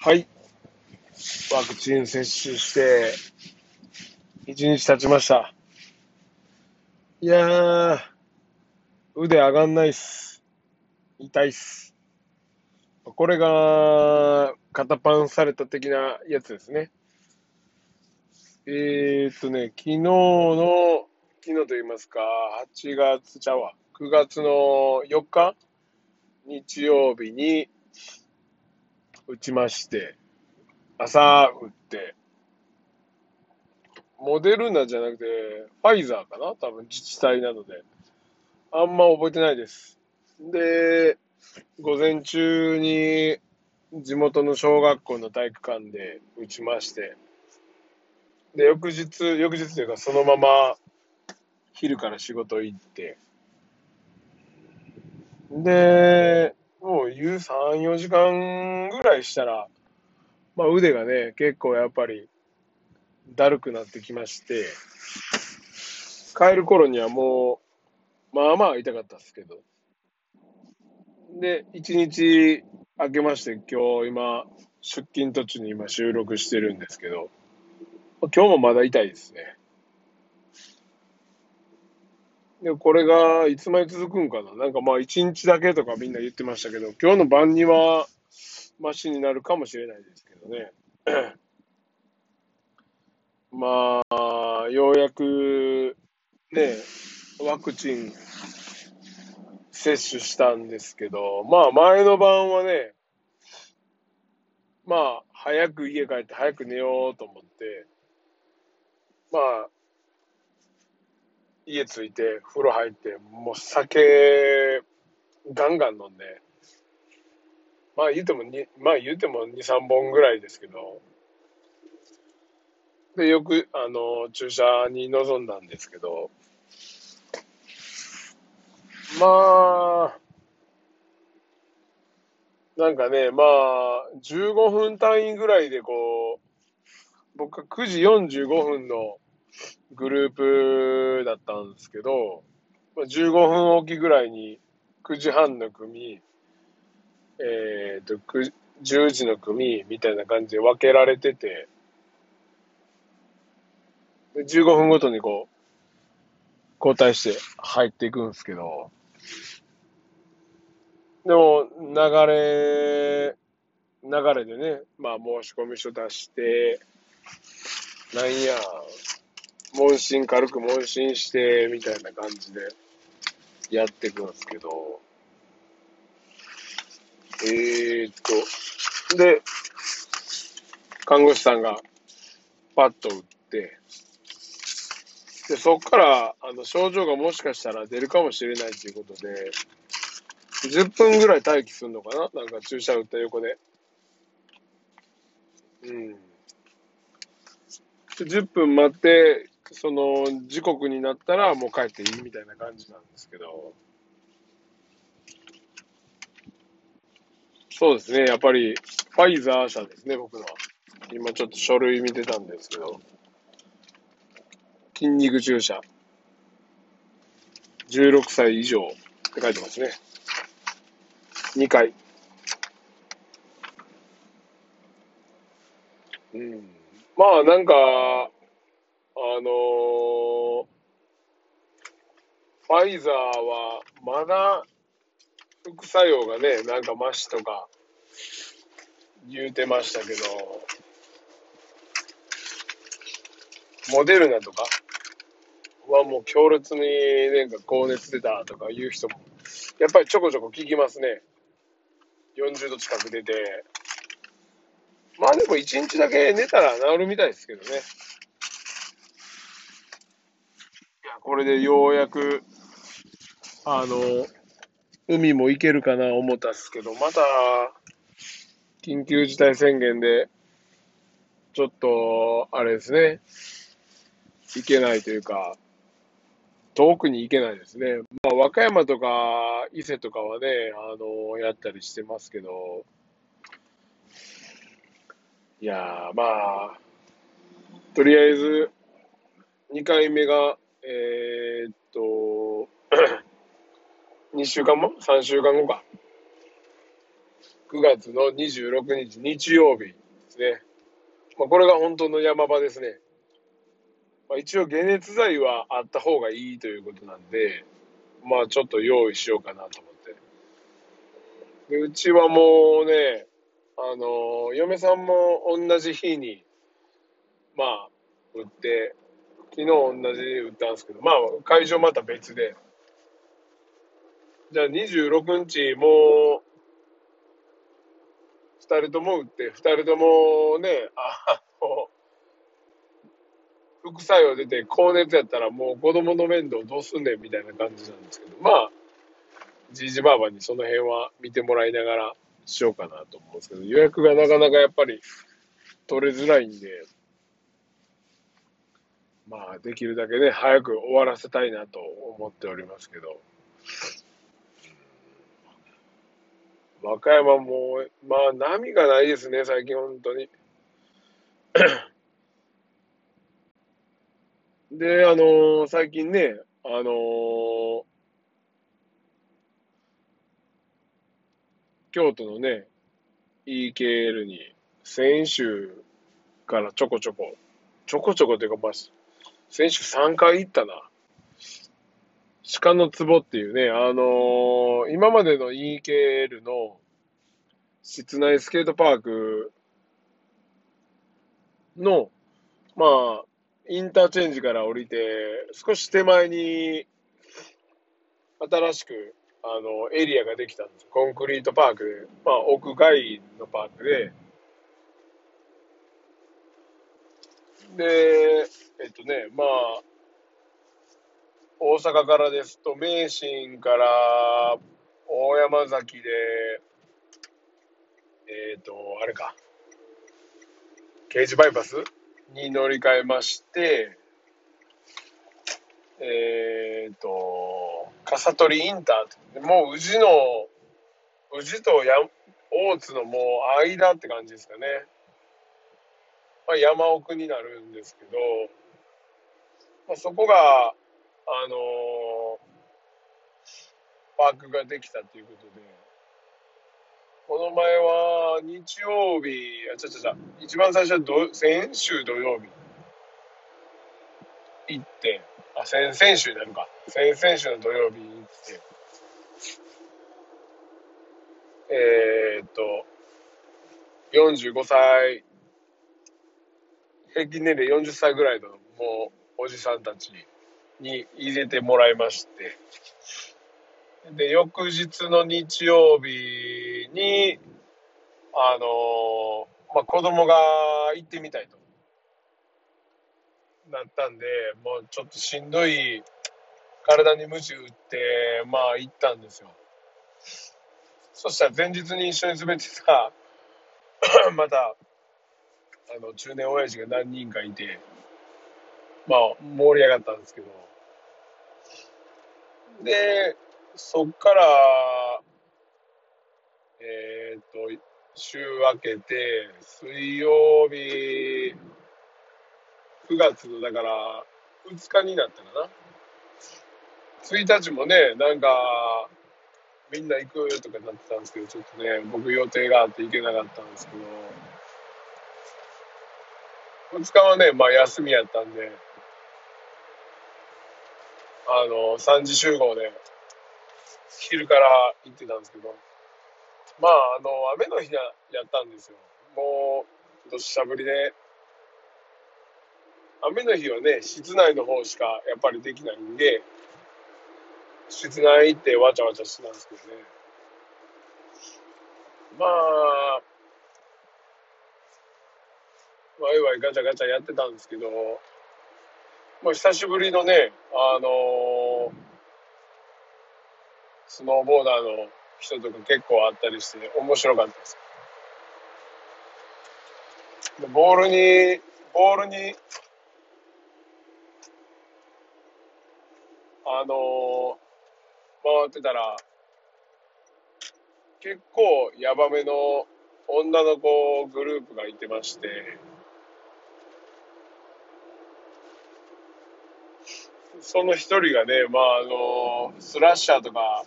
はい。ワクチン接種して、一日経ちました。いやー、腕上がんないっす。痛いっす。これが、肩パンされた的なやつですね。えーっとね、昨日の、昨日と言いますか、8月ちゃうわ、9月の4日、日曜日に打ちまして、朝打って、モデルナじゃなくて、ファイザーかな？多分自治体なので。あんま覚えてないです。で、午前中に地元の小学校の体育館で打ちまして、で、翌日、翌日というかそのまま昼から仕事行って、で、もう言う3、4時間ぐらいしたら、まあ腕がね、結構やっぱりだるくなってきまして、帰る頃にはもう、まあまあ痛かったですけど。で、一日明けまして、今日今、出勤途中に今収録してるんですけど、今日もまだ痛いですね。で、これがいつまで続くんかななんかまあ一日だけとかみんな言ってましたけど、今日の晩にはマシになるかもしれないですけどね。まあ、ようやくね、ワクチン接種したんですけど、まあ前の晩はね、まあ早く家帰って早く寝ようと思って、まあ家着いて風呂入って、もう酒ガンガン飲んで、まあ言うても、まあ言うても2、3本ぐらいですけど、で、よく、あの、注射に臨んだんですけど、まあ、なんかね、まあ、15分単位ぐらいでこう、僕は9時45分のグループだったんですけど、まあ15分おきぐらいに9時半の組、えっ、と、10時の組みたいな感じで分けられてて、15分ごとにこう、交代して入っていくんですけど、でも、流れ、流れでね、まあ申し込み書出して、なんや、問診、軽く問診して、みたいな感じでやっていくんですけど、えーっと、で、看護師さんがパッと打って、で、そこから、あの、症状がもしかしたら出るかもしれないということで、10分ぐらい待機するのかな？なんか注射打った横で。うん。10分待って、その、時刻になったらもう帰っていいみたいな感じなんですけど、そうですね、やっぱり、ファイザー社ですね、僕のは。今ちょっと書類見てたんですけど、筋肉注射。16歳以上って書いてますね。2回。うん。まあなんか、あのファイザーはまだ副作用がね、なんかマシとか言うてましたけど、モデルナとかはもう強烈になんか高熱出たとか言う人も、やっぱりちょこちょこ聞きますね。40度近く出て。まあでも1日だけ寝たら治るみたいですけどね。いや、これでようやく、あの、海も行けるかな思ったっすけど、また、緊急事態宣言で、ちょっと、あれですね、行けないというか、遠くに行けないですね。まあ、和歌山とか伊勢とかはね、あの、やったりしてますけど、いや、まあ、とりあえず、2回目が、えーっと、2週間も ?3 週間後か。9月の26日日曜日ですね。まあ、これが本当の山場ですね。まあ、一応解熱剤はあった方がいいということなんで、まあちょっと用意しようかなと思って。でうちはもうね、あの、嫁さんも同じ日に、まあ、売って、昨日同じに売ったんですけど、まあ会場また別で。じゃあ26日もう、二人とも打って、二人ともね、あの、副作用出て高熱やったらもう子供の面倒どうすんねんみたいな感じなんですけど、まあ、じいじばあばにその辺は見てもらいながらしようかなと思うんですけど、予約がなかなかやっぱり取れづらいんで、まあ、できるだけね、早く終わらせたいなと思っておりますけど。和歌山も、まあ、波がないですね、最近、本当に。で、あのー、最近ね、あのー、京都のね、EKL に、先週からちょこちょこ、ちょこちょこというか、まあ、先週3回行ったな。鹿の壺っていうね、あのー、今までの EKL の室内スケートパークの、まあ、インターチェンジから降りて、少し手前に、新しく、あの、エリアができたんです。コンクリートパークで、まあ、屋外のパークで、で、えっとね、まあ、大阪からですと、名神から大山崎で、えっ、と、あれか、刑事バイパスに乗り換えまして、えっ、と、笠取インターもう宇治の、宇治とや大津のもう間って感じですかね。まあ、山奥になるんですけど、まあ、そこが、あの、パークができたということで、この前は日曜日、あ、ちゃちゃちゃ、一番最初はど先週土曜日行って、あ、先々週になるか。先々週の土曜日に行って、えー、っと、45歳、平均年齢40歳ぐらいのもうおじさんたちに入れてもらいまして、で、翌日の日曜日に、あのまあ、子供が行ってみたいと。なったんで、もうちょっとしんどい、体に鞭打って、まあ行ったんですよ。そしたら前日に一緒に滑ってた、また、あの、中年親父が何人かいて、まあ盛り上がったんですけど、で、そっから、えっ、と、週明けて、水曜日、9月の、だから、2日になったかな。1日もね、なんか、みんな行くとかなってたんですけど、ちょっとね、僕予定があって行けなかったんですけど、2日はね、まあ休みやったんで、あの、3時集合で、昼から行ってたんですけど、まあ、あの、雨の日やったんですよ。もう、どしゃぶりで。雨の日はね、室内の方しかやっぱりできないんで、室内行ってわちゃわちゃしてたんですけどね。まあ、ワイワイガチャガチャやってたんですけど、まあ、久しぶりのね、あのースノーボーダーの人とか結構あったりしてね面白かったです。でボールに、ボールに、あのー、回ってたら、結構ヤバめの女の子グループがいてまして、その一人がね、まあ、あの、スラッシャーとか、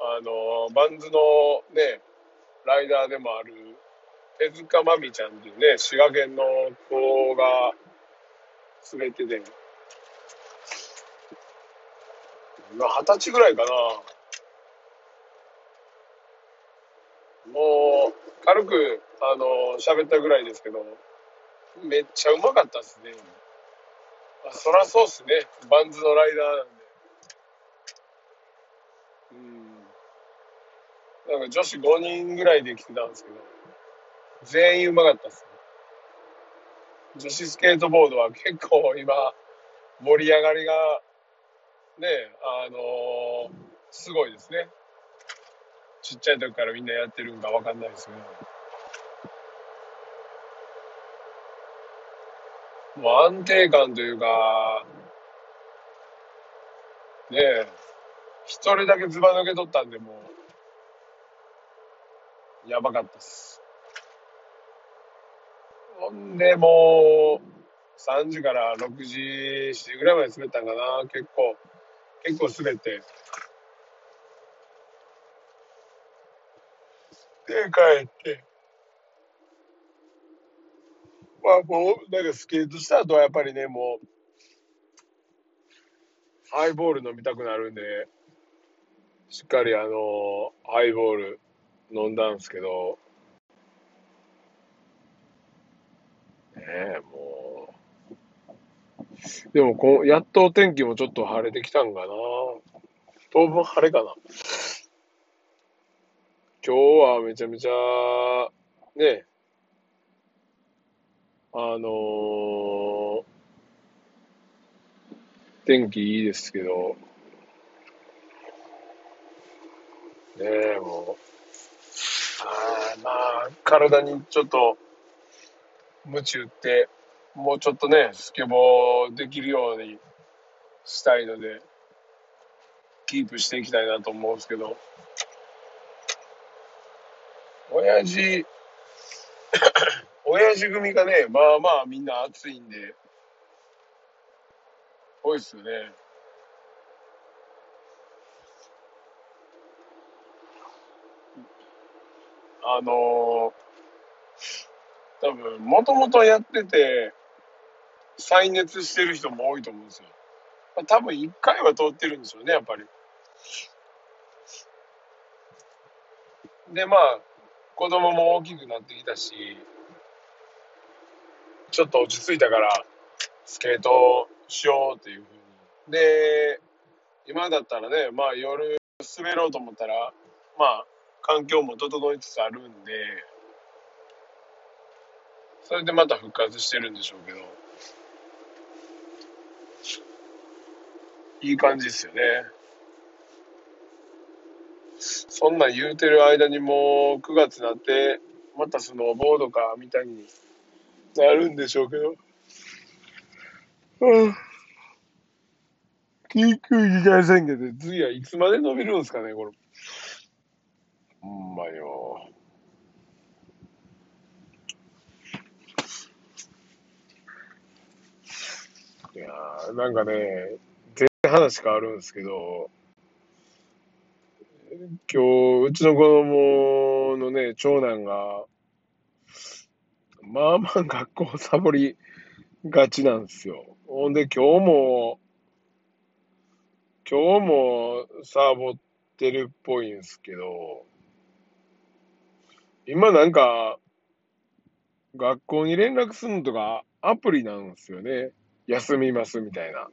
あの、バンズのね、ライダーでもある、手塚まみちゃんっていうね、滋賀県の子が滑ってて、二十歳ぐらいかな。もう、軽く、あの、喋ったぐらいですけど、めっちゃうまかったですね。あそらそうっすね。バンズのライダーなんで。うん。なんか女子5人ぐらいで来てたんですけど、全員うまかったっすね。女子スケートボードは結構今、盛り上がりが、ね、あのーすごいですね。ちっちゃい時からみんなやってるんかわかんないですけど。もう安定感というか、ねえ、一人だけズバ抜け取ったんで、もう、やばかったっす。ほんで、もう、3時から6時、7時ぐらいまで滑ったんかな。結構、結構滑って。で、帰って。まあもう、なんかスケートした後はやっぱりね、もう、ハイボール飲みたくなるんで、しっかりあの、ハイボール飲んだんすけど、ねえ、もう。でもこう、やっとお天気もちょっと晴れてきたんかな。当分晴れかな。今日はめちゃめちゃ、ねえ、あの天気いいですけど、ねえ、もう、あまあ、体にちょっと、鞭打って、もうちょっとね、スケボーできるようにしたいので、キープしていきたいなと思うんですけど、親父、親父組がね、まあまあみんな熱いんで、多いっすよね。あのー、多分、もともとやってて、再熱してる人も多いと思うんですよ。まあ、多分一回は通ってるんですよね、やっぱり。で、まあ、子供も大きくなってきたし、ちょっと落ち着いたから、スケートしようっていうふうに。で、今だったらね、まあ夜滑ろうと思ったら、まあ、環境も整いつつあるんで、それでまた復活してるんでしょうけど、いい感じですよね。そんなん言うてる間にもう9月になって、またスノーボードかみたいになるんでしょうけど。うん。緊急事態宣言で次はいつまで伸びるんですかね、これ。ほんまよ。いやー、なんかね、全然話変わるんですけど、今日、うちの子供のね、長男が、まあまあ学校サボりがちなんですよ。ほんで今日も、今日もサボってるっぽいんですけど、今なんか、学校に連絡するのとかアプリなんですよね。休みますみたいな。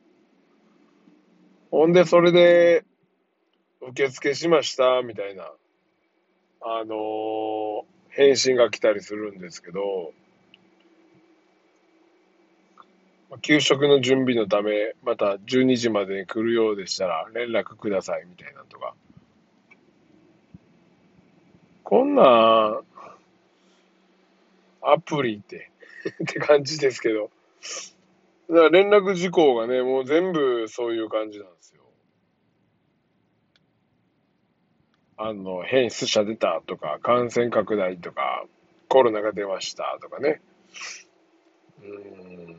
ほんで、それで、受付しましたみたいな、あのー返信が来たりするんですけど、給食の準備のため、また12時までに来るようでしたら連絡くださいみたいなのとか。こんなアプリって って感じですけど。だから連絡事項がね、もう全部そういう感じなんですよ。あの、変質者出たとか、感染拡大とか、コロナが出ましたとかね。うん。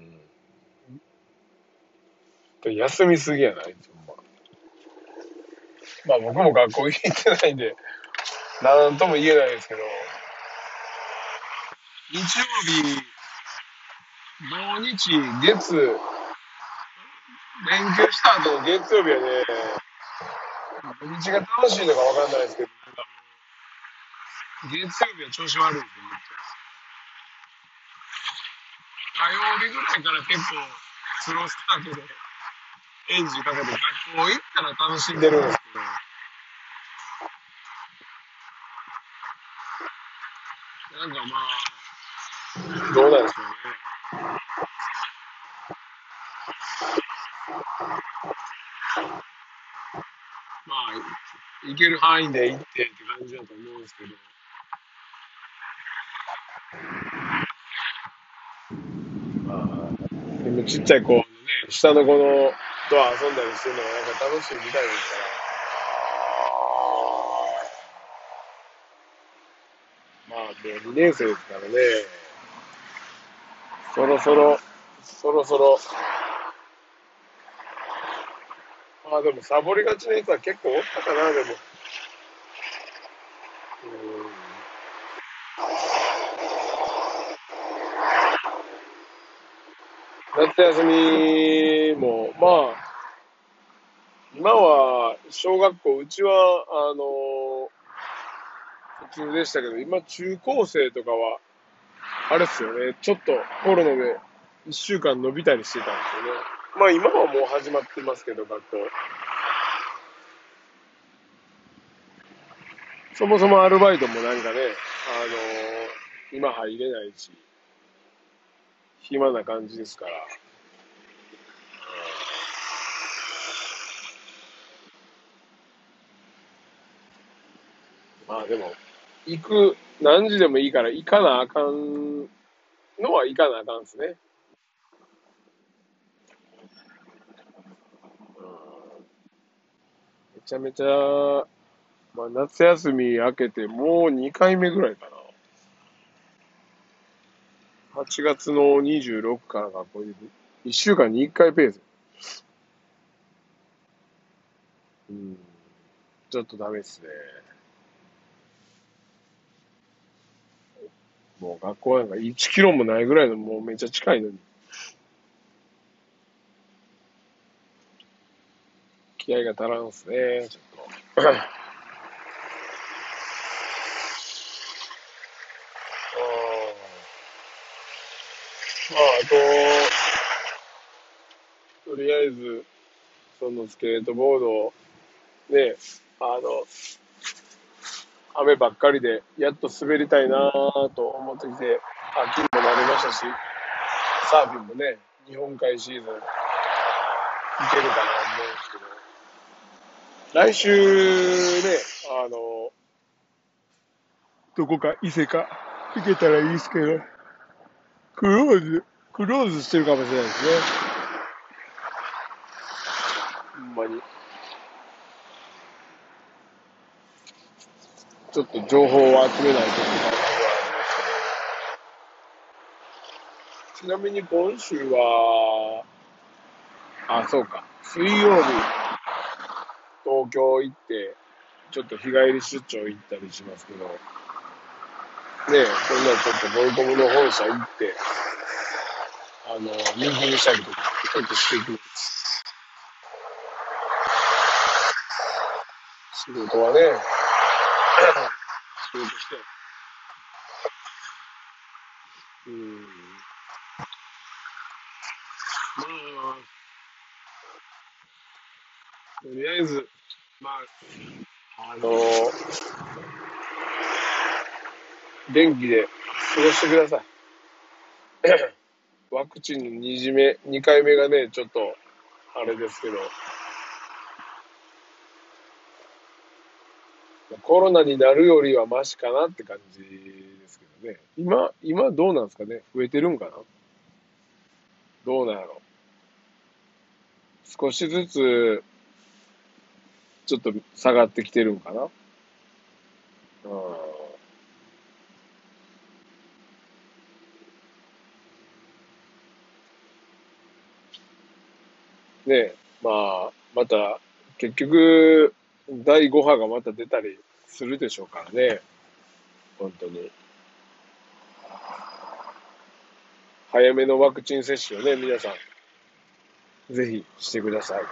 で休みすぎやないま。あ僕も学校行ってないんで、なんとも言えないですけど、日曜日、土日、月、連休した後の月曜日はね、土日が楽しいのかわかんないですけど、月曜日は調子悪いですよ、火曜日ぐらいから結構、スロースタートで、エンジンかけて学校行ったら楽しんでるんですけど、なんかまあ、どうなんでしょうね。まあ、行ける範囲で行ってって感じだと思うんですけど。まあ、でもちっちゃい子のね、下の子のと遊んだりするのがなんか楽しいみたいですから。まあ、ね2年生ですからね。そろそろ、そろそろ、まあでもサボりがちなやつは結構おったかな、でも。うん夏休みも、まあ、今は小学校、うちは、あの、普通でしたけど、今中高生とかは、あれっすよね、ちょっとコロナで1週間伸びたりしてたんですよね。まあ今はもう始まってますけど、学校。そもそもアルバイトもなんかね、あの今入れないし、暇な感じですから。まあでも、行く、何時でもいいから行かなあかんのは行かなあかんですね。めちゃめちゃ、まあ夏休み明けてもう2回目ぐらいかな。8月の26から学校に行く。1週間に1回ペース。うん。ちょっとダメっすね。もう学校なんか1キロもないぐらいのもうめっちゃ近いのに。気合が足らんっすね、ちょっと。あーまあ、あと、とりあえず、そのスケートボードを、ね、あの、雨ばっかりで、やっと滑りたいなと思ってきて、秋にもなりましたし、サーフィンもね、日本海シーズン、いけるかなと思うんですけど、来週ね、あの、どこか伊勢か行けたらいいですけど、クローズ、クローズしてるかもしれないですね。ほんまに。ちょっと情報を集めないといけないところはありますけど。ちなみに今週は、あ、そうか。水曜日、東京行って、ちょっと日帰り出張行ったりしますけど、ねえ、そんなちょっとボルコムの本社行って、あの、ミーティングしたりとか、ちょっとしていくんです。仕事はね、仕事して。うん。まあ、とりあえず、まあ、あの元気で過ごしてください。ワクチンの2次目、2回目がね、ちょっと、あれですけど、コロナになるよりはマシかなって感じですけどね。今、今どうなんですかね？増えてるんかな？どうなんやろ？少しずつ、ちょっと下がってきてるんかな？うん。ね、まあ、また、結局、第5波がまた出たりするでしょうからね。本当に。早めのワクチン接種をね、皆さん、ぜひしてください。